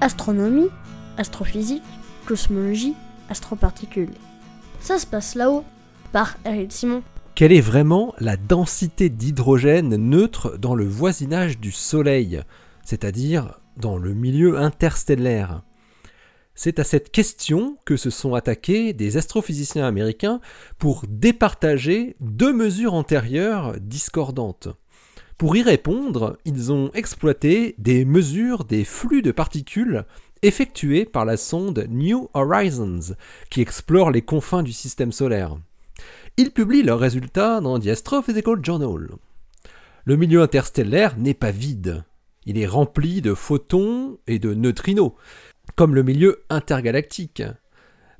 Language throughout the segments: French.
astronomie, astrophysique, cosmologie, astroparticules. Ça se passe là-haut, par Eric Simon. Quelle est vraiment la densité d'hydrogène neutre dans le voisinage du Soleil, c'est-à-dire dans le milieu interstellaire? C'est à cette question que se sont attaqués des astrophysiciens américains pour départager deux mesures antérieures discordantes. Pour y répondre, ils ont exploité des mesures des flux de particules effectuées par la sonde New Horizons, qui explore les confins du système solaire. Ils publient leurs résultats dans The Astrophysical Journal. Le milieu interstellaire n'est pas vide. Il est rempli de photons et de neutrinos, comme le milieu intergalactique,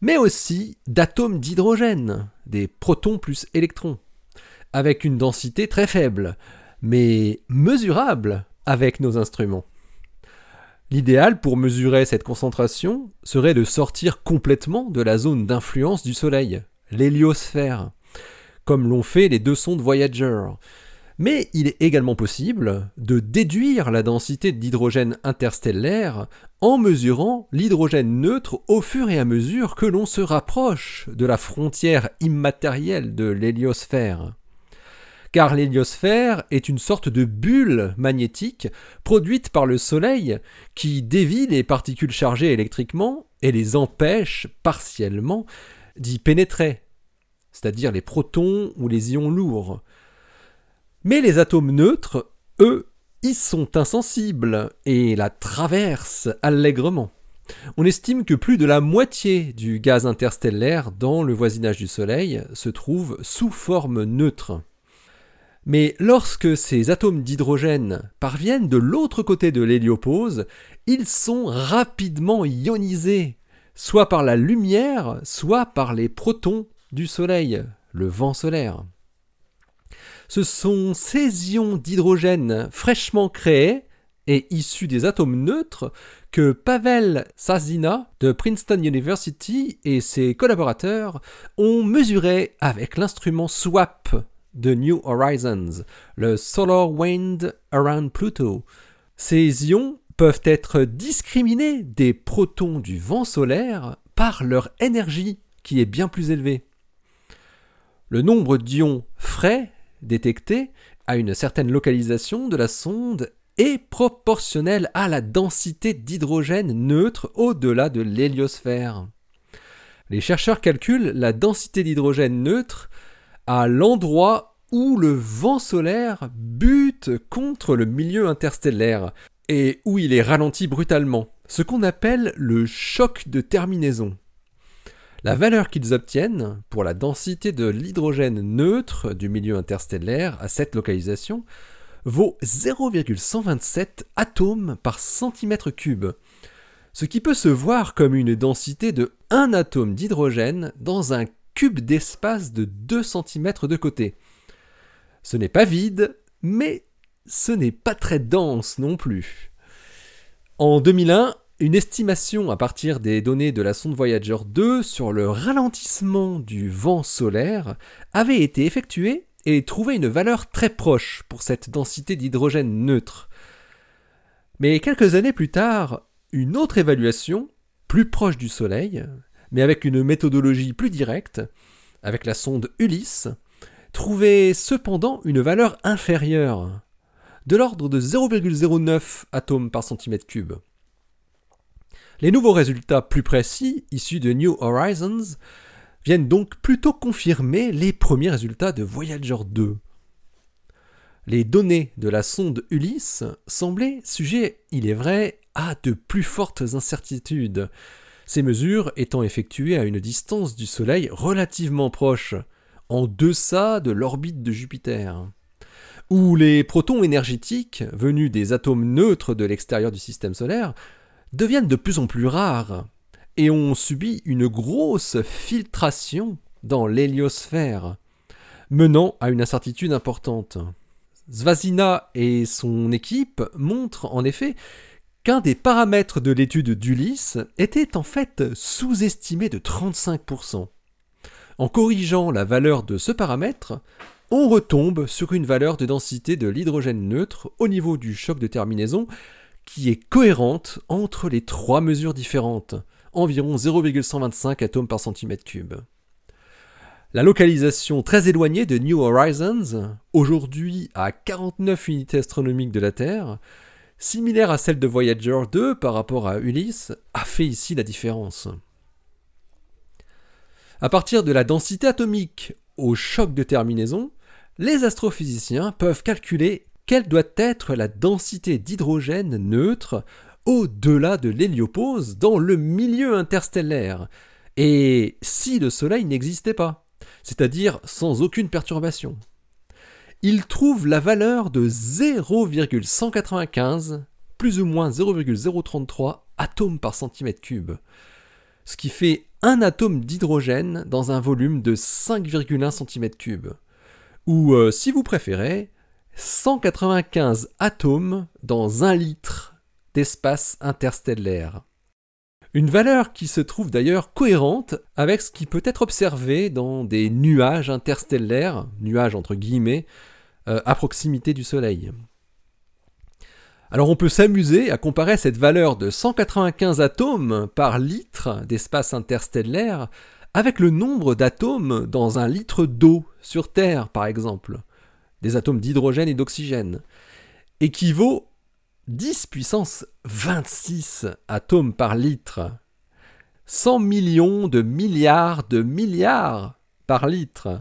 mais aussi d'atomes d'hydrogène, des protons plus électrons, avec une densité très faible, mais mesurable avec nos instruments. L'idéal pour mesurer cette concentration serait de sortir complètement de la zone d'influence du Soleil, l'héliosphère, comme l'ont fait les deux sondes Voyager. Mais il est également possible de déduire la densité d'hydrogène interstellaire en mesurant l'hydrogène neutre au fur et à mesure que l'on se rapproche de la frontière immatérielle de l'héliosphère car l'héliosphère est une sorte de bulle magnétique produite par le Soleil qui dévie les particules chargées électriquement et les empêche partiellement d'y pénétrer, c'est-à-dire les protons ou les ions lourds. Mais les atomes neutres, eux, y sont insensibles et la traversent allègrement. On estime que plus de la moitié du gaz interstellaire dans le voisinage du Soleil se trouve sous forme neutre. Mais lorsque ces atomes d'hydrogène parviennent de l'autre côté de l'héliopause, ils sont rapidement ionisés, soit par la lumière, soit par les protons du Soleil, le vent solaire. Ce sont ces ions d'hydrogène fraîchement créés et issus des atomes neutres que Pavel Sazina de Princeton University et ses collaborateurs ont mesuré avec l'instrument SWAP de New Horizons, le Solar Wind Around Pluto. Ces ions peuvent être discriminés des protons du vent solaire par leur énergie qui est bien plus élevée. Le nombre d'ions frais détectés à une certaine localisation de la sonde est proportionnel à la densité d'hydrogène neutre au-delà de l'héliosphère. Les chercheurs calculent la densité d'hydrogène neutre l'endroit où le vent solaire bute contre le milieu interstellaire et où il est ralenti brutalement, ce qu'on appelle le choc de terminaison. La valeur qu'ils obtiennent pour la densité de l'hydrogène neutre du milieu interstellaire à cette localisation vaut 0,127 atomes par centimètre cube, ce qui peut se voir comme une densité de 1 atome d'hydrogène dans un d'espace de 2 cm de côté. Ce n'est pas vide, mais ce n'est pas très dense non plus. En 2001, une estimation à partir des données de la sonde Voyager 2 sur le ralentissement du vent solaire avait été effectuée et trouvait une valeur très proche pour cette densité d'hydrogène neutre. Mais quelques années plus tard, une autre évaluation, plus proche du Soleil, mais avec une méthodologie plus directe, avec la sonde Ulysse, trouvait cependant une valeur inférieure, de l'ordre de 0,09 atomes par centimètre cube. Les nouveaux résultats plus précis, issus de New Horizons, viennent donc plutôt confirmer les premiers résultats de Voyager 2. Les données de la sonde Ulysse semblaient sujets, il est vrai, à de plus fortes incertitudes, ces mesures étant effectuées à une distance du Soleil relativement proche, en deçà de l'orbite de Jupiter, où les protons énergétiques, venus des atomes neutres de l'extérieur du système solaire, deviennent de plus en plus rares et ont subi une grosse filtration dans l'héliosphère, menant à une incertitude importante. Zvazina et son équipe montrent en effet des paramètres de l'étude d'Ulysse était en fait sous-estimé de 35%. En corrigeant la valeur de ce paramètre, on retombe sur une valeur de densité de l'hydrogène neutre au niveau du choc de terminaison qui est cohérente entre les trois mesures différentes, environ 0,125 atomes par centimètre cube. La localisation très éloignée de New Horizons, aujourd'hui à 49 unités astronomiques de la Terre, similaire à celle de Voyager 2 par rapport à Ulysse, a fait ici la différence. À partir de la densité atomique au choc de terminaison, les astrophysiciens peuvent calculer quelle doit être la densité d'hydrogène neutre au-delà de l'héliopause dans le milieu interstellaire, et si le Soleil n'existait pas, c'est-à-dire sans aucune perturbation il trouve la valeur de 0,195 plus ou moins 0,033 atomes par centimètre cube, ce qui fait un atome d'hydrogène dans un volume de 5,1 cm3, ou euh, si vous préférez, 195 atomes dans un litre d'espace interstellaire. Une valeur qui se trouve d'ailleurs cohérente avec ce qui peut être observé dans des nuages interstellaires, nuages entre guillemets, euh, à proximité du Soleil. Alors on peut s'amuser à comparer cette valeur de 195 atomes par litre d'espace interstellaire avec le nombre d'atomes dans un litre d'eau sur Terre par exemple, des atomes d'hydrogène et d'oxygène, équivaut 10 puissance 26 atomes par litre. 100 millions de milliards de milliards par litre.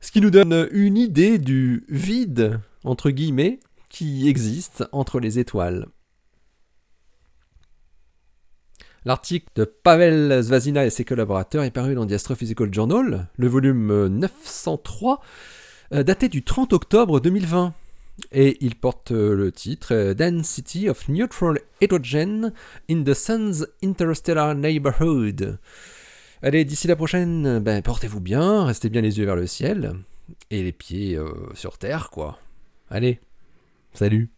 Ce qui nous donne une idée du vide, entre guillemets, qui existe entre les étoiles. L'article de Pavel Zvazina et ses collaborateurs est paru dans The Astrophysical Journal, le volume 903, euh, daté du 30 octobre 2020. Et il porte euh, le titre euh, Density of Neutral Hydrogen in the Sun's Interstellar Neighborhood. Allez, d'ici la prochaine, ben, portez-vous bien, restez bien les yeux vers le ciel et les pieds euh, sur terre, quoi. Allez, salut